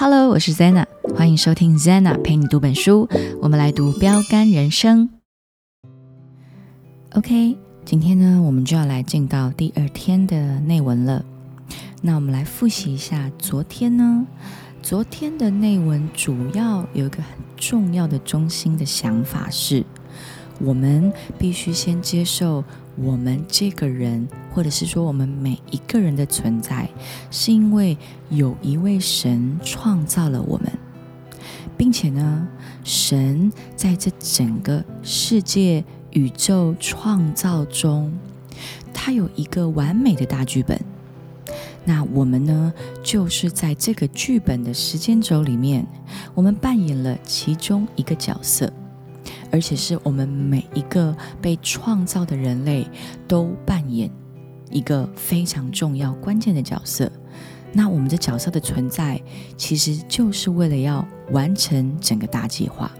Hello，我是 Zena，欢迎收听 Zena 陪你读本书。我们来读《标杆人生》。OK，今天呢，我们就要来进到第二天的内文了。那我们来复习一下昨天呢，昨天的内文主要有一个很重要的中心的想法是，我们必须先接受。我们这个人，或者是说我们每一个人的存在，是因为有一位神创造了我们，并且呢，神在这整个世界、宇宙创造中，他有一个完美的大剧本。那我们呢，就是在这个剧本的时间轴里面，我们扮演了其中一个角色。而且是我们每一个被创造的人类都扮演一个非常重要、关键的角色。那我们的角色的存在，其实就是为了要完成整个大计划。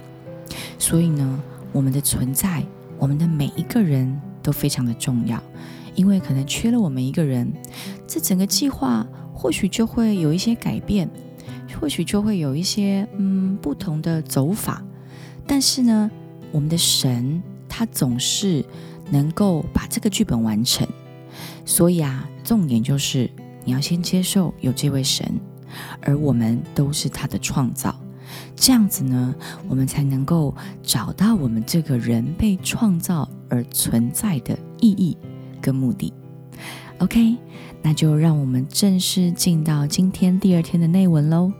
所以呢，我们的存在，我们的每一个人都非常的重要。因为可能缺了我们一个人，这整个计划或许就会有一些改变，或许就会有一些嗯不同的走法。但是呢，我们的神，他总是能够把这个剧本完成，所以啊，重点就是你要先接受有这位神，而我们都是他的创造，这样子呢，我们才能够找到我们这个人被创造而存在的意义跟目的。OK，那就让我们正式进到今天第二天的内文喽。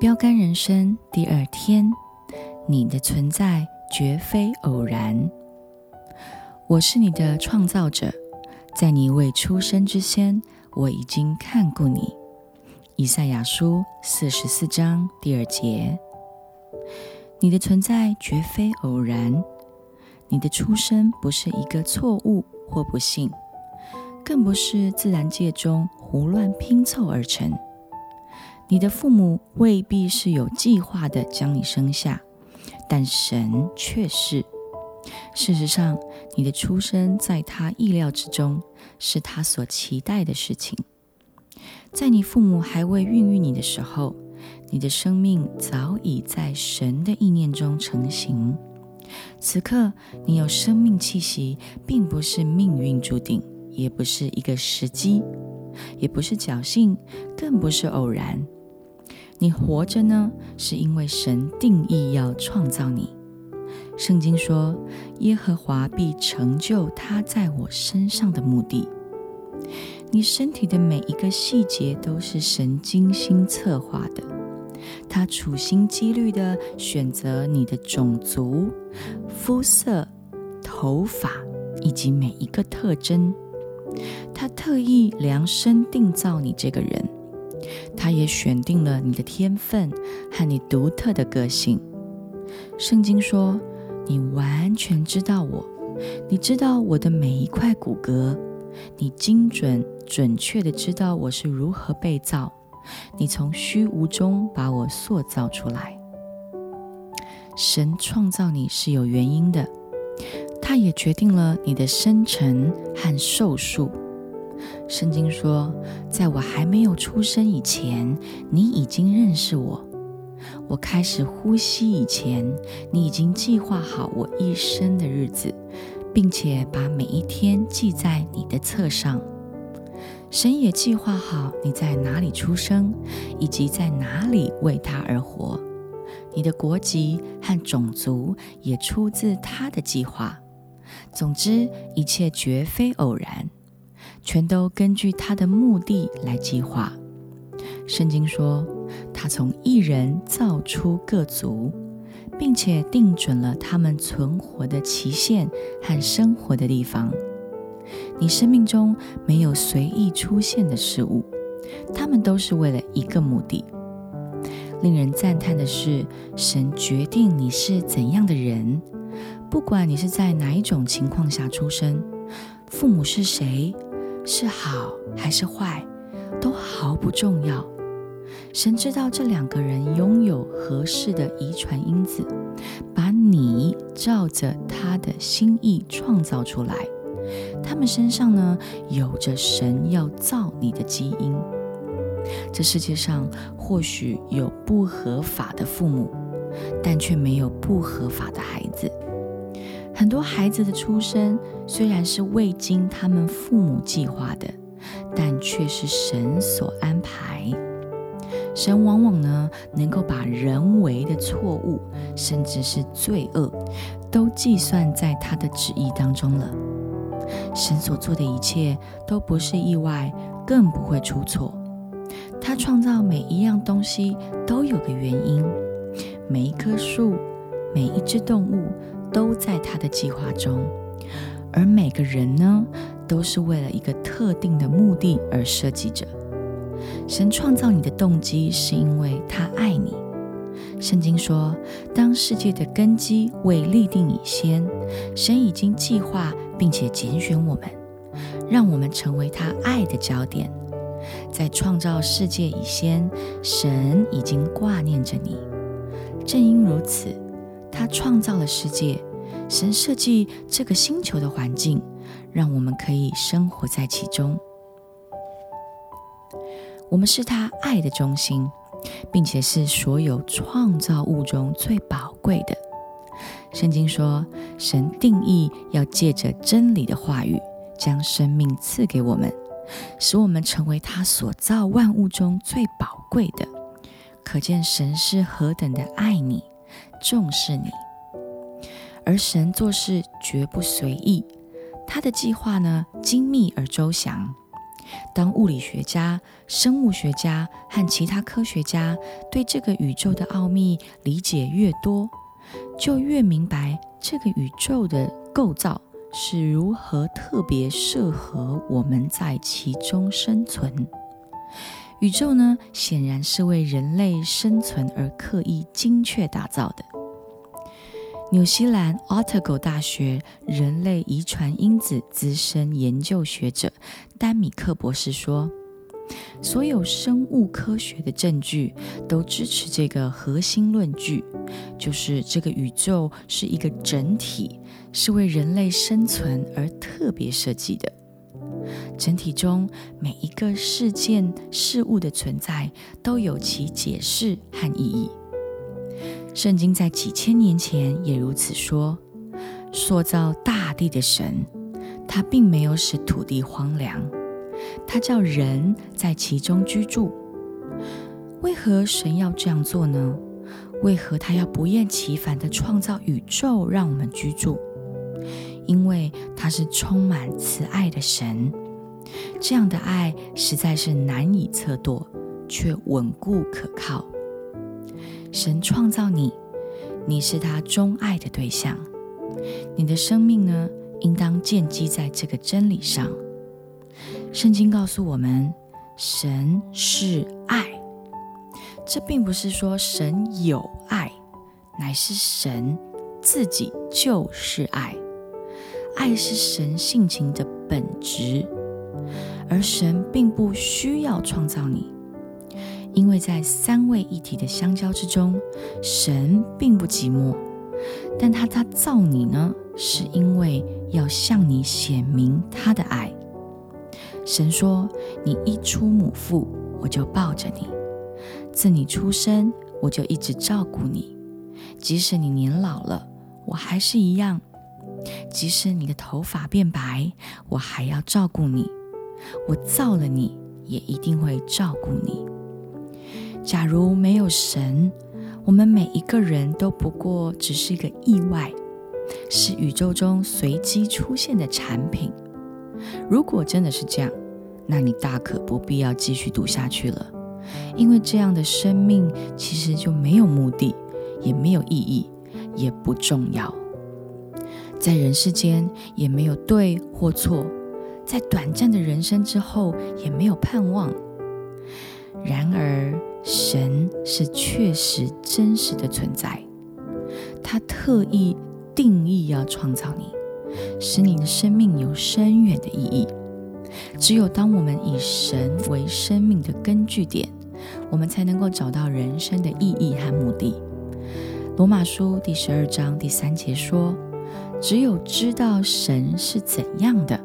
标杆人生第二天，你的存在绝非偶然。我是你的创造者，在你未出生之前，我已经看过你。以赛亚书四十四章第二节。你的存在绝非偶然，你的出生不是一个错误或不幸，更不是自然界中胡乱拼凑而成。你的父母未必是有计划的将你生下，但神却是。事实上，你的出生在他意料之中，是他所期待的事情。在你父母还未孕育你的时候，你的生命早已在神的意念中成型。此刻，你有生命气息，并不是命运注定，也不是一个时机，也不是侥幸，更不是偶然。你活着呢，是因为神定义要创造你。圣经说，耶和华必成就他在我身上的目的。你身体的每一个细节都是神精心策划的，他处心积虑的选择你的种族、肤色、头发以及每一个特征，他特意量身定造你这个人。他也选定了你的天分和你独特的个性。圣经说：“你完全知道我，你知道我的每一块骨骼，你精准准确的知道我是如何被造。你从虚无中把我塑造出来。神创造你是有原因的，他也决定了你的生辰和寿数。”圣经说，在我还没有出生以前，你已经认识我；我开始呼吸以前，你已经计划好我一生的日子，并且把每一天记在你的册上。神也计划好你在哪里出生，以及在哪里为他而活。你的国籍和种族也出自他的计划。总之，一切绝非偶然。全都根据他的目的来计划。圣经说，他从一人造出各族，并且定准了他们存活的期限和生活的地方。你生命中没有随意出现的事物，他们都是为了一个目的。令人赞叹的是，神决定你是怎样的人，不管你是在哪一种情况下出生，父母是谁。是好还是坏，都毫不重要。神知道这两个人拥有合适的遗传因子，把你照着他的心意创造出来。他们身上呢，有着神要造你的基因。这世界上或许有不合法的父母，但却没有不合法的孩子。很多孩子的出生虽然是未经他们父母计划的，但却是神所安排。神往往呢，能够把人为的错误，甚至是罪恶，都计算在他的旨意当中了。神所做的一切都不是意外，更不会出错。他创造每一样东西都有个原因，每一棵树，每一只动物都在他的计划中，而每个人呢，都是为了一个特定的目的而设计着。神创造你的动机是因为他爱你。圣经说，当世界的根基未立定以先，神已经计划并且拣选我们，让我们成为他爱的焦点。在创造世界以先，神已经挂念着你。正因如此，他创造了世界，神设计这个星球的环境，让我们可以生活在其中。我们是他爱的中心，并且是所有创造物中最宝贵的。圣经说，神定义要借着真理的话语，将生命赐给我们。使我们成为他所造万物中最宝贵的，可见神是何等的爱你、重视你。而神做事绝不随意，他的计划呢精密而周详。当物理学家、生物学家和其他科学家对这个宇宙的奥秘理解越多，就越明白这个宇宙的构造。是如何特别适合我们在其中生存？宇宙呢，显然是为人类生存而刻意精确打造的。纽西兰 Otago 大学人类遗传因子资深研究学者丹米克博士说。所有生物科学的证据都支持这个核心论据，就是这个宇宙是一个整体，是为人类生存而特别设计的。整体中每一个事件事物的存在都有其解释和意义。圣经在几千年前也如此说：塑造大地的神，他并没有使土地荒凉。他叫人在其中居住，为何神要这样做呢？为何他要不厌其烦地创造宇宙让我们居住？因为他是充满慈爱的神，这样的爱实在是难以测度，却稳固可靠。神创造你，你是他钟爱的对象，你的生命呢，应当建基在这个真理上。圣经告诉我们，神是爱。这并不是说神有爱，乃是神自己就是爱。爱是神性情的本质，而神并不需要创造你，因为在三位一体的相交之中，神并不寂寞。但他他造你呢，是因为要向你显明他的爱。神说：“你一出母腹，我就抱着你；自你出生，我就一直照顾你。即使你年老了，我还是一样；即使你的头发变白，我还要照顾你。我造了你，也一定会照顾你。假如没有神，我们每一个人都不过只是一个意外，是宇宙中随机出现的产品。”如果真的是这样，那你大可不必要继续读下去了，因为这样的生命其实就没有目的，也没有意义，也不重要。在人世间也没有对或错，在短暂的人生之后也没有盼望。然而，神是确实真实的存在，他特意定义要创造你。使你的生命有深远的意义。只有当我们以神为生命的根据点，我们才能够找到人生的意义和目的。罗马书第十二章第三节说：“只有知道神是怎样的，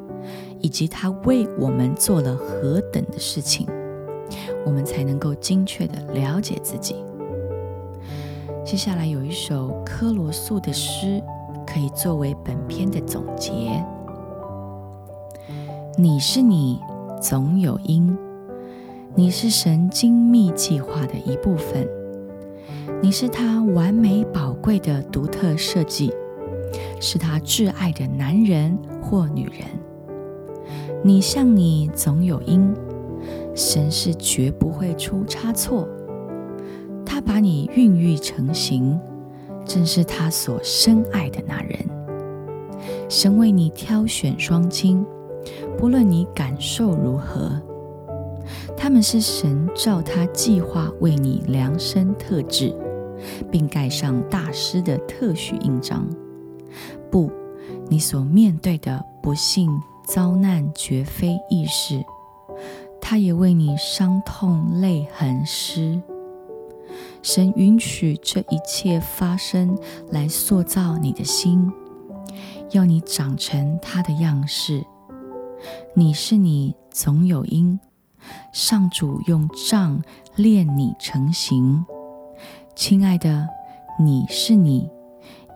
以及他为我们做了何等的事情，我们才能够精确的了解自己。”接下来有一首科罗素的诗，可以作为本篇的总结。你是你，总有因。你是神精密计划的一部分，你是他完美宝贵的独特设计，是他挚爱的男人或女人。你像你总有因，神是绝不会出差错。他把你孕育成型，正是他所深爱的那人。神为你挑选双亲。不论你感受如何，他们是神照他计划为你量身特制，并盖上大师的特许印章。不，你所面对的不幸遭难绝非易事，他也为你伤痛泪痕湿。神允许这一切发生，来塑造你的心，要你长成他的样式。你是你，总有因。上主用杖练你成形。亲爱的，你是你，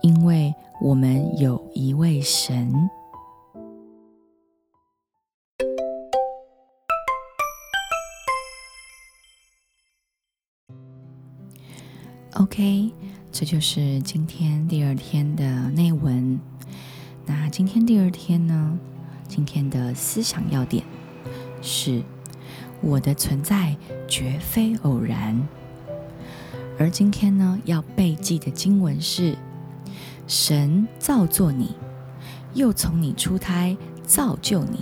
因为我们有一位神。OK，这就是今天第二天的内文。那今天第二天呢？今天的思想要点是：我的存在绝非偶然。而今天呢，要背记的经文是：神造作你，又从你出胎造就你。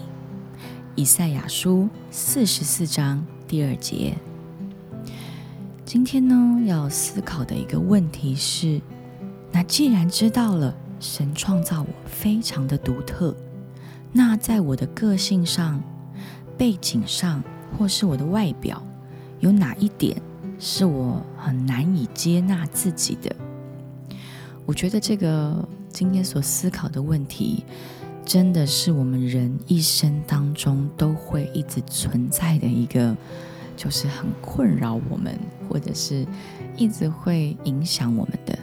以赛亚书四十四章第二节。今天呢，要思考的一个问题是：那既然知道了神创造我非常的独特。那在我的个性上、背景上，或是我的外表，有哪一点是我很难以接纳自己的？我觉得这个今天所思考的问题，真的是我们人一生当中都会一直存在的一个，就是很困扰我们，或者是一直会影响我们的，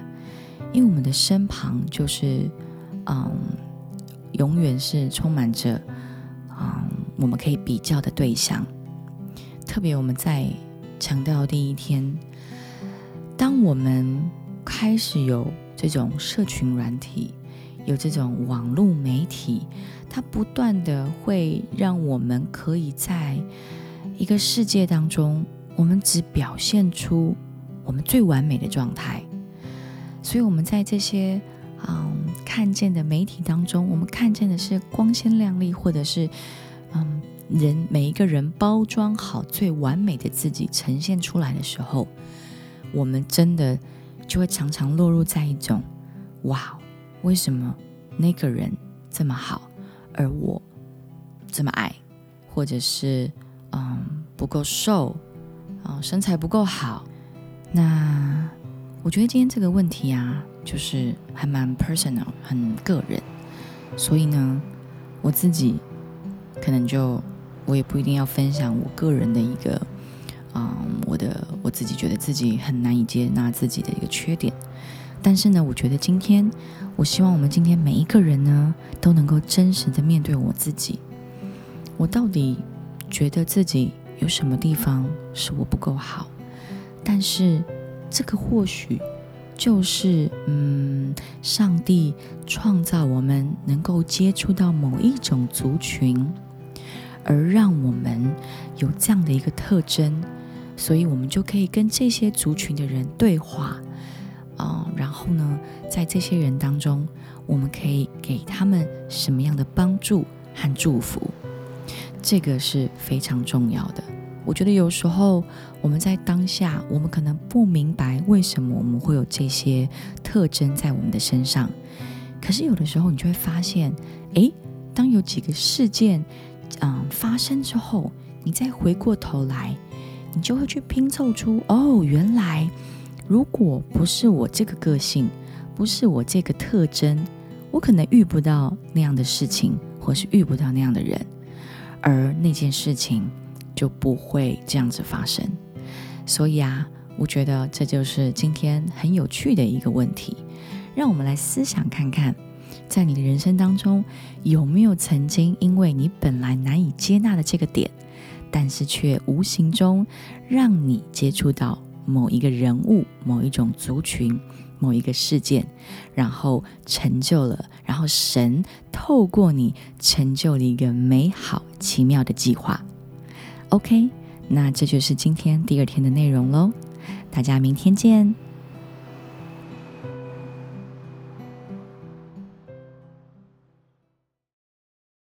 因为我们的身旁就是，嗯。永远是充满着，嗯，我们可以比较的对象。特别我们在强调第一天，当我们开始有这种社群软体，有这种网络媒体，它不断的会让我们可以在一个世界当中，我们只表现出我们最完美的状态。所以我们在这些。嗯，看见的媒体当中，我们看见的是光鲜亮丽，或者是嗯，人每一个人包装好最完美的自己呈现出来的时候，我们真的就会常常落入在一种哇，为什么那个人这么好，而我这么矮，或者是嗯不够瘦啊，身材不够好？那我觉得今天这个问题啊。就是还蛮 personal，很个人，所以呢，我自己可能就我也不一定要分享我个人的一个，嗯，我的我自己觉得自己很难以接纳自己的一个缺点，但是呢，我觉得今天，我希望我们今天每一个人呢，都能够真实的面对我自己，我到底觉得自己有什么地方是我不够好，但是这个或许。就是，嗯，上帝创造我们能够接触到某一种族群，而让我们有这样的一个特征，所以我们就可以跟这些族群的人对话，啊，然后呢，在这些人当中，我们可以给他们什么样的帮助和祝福，这个是非常重要的。我觉得有时候我们在当下，我们可能不明白为什么我们会有这些特征在我们的身上。可是有的时候，你就会发现，诶，当有几个事件，嗯，发生之后，你再回过头来，你就会去拼凑出，哦，原来如果不是我这个个性，不是我这个特征，我可能遇不到那样的事情，或是遇不到那样的人，而那件事情就不会这样子发生。所以啊，我觉得这就是今天很有趣的一个问题，让我们来思想看看，在你的人生当中，有没有曾经因为你本来难以接纳的这个点，但是却无形中让你接触到某一个人物、某一种族群、某一个事件，然后成就了，然后神透过你成就了一个美好奇妙的计划。OK。那这就是今天第二天的内容喽，大家明天见。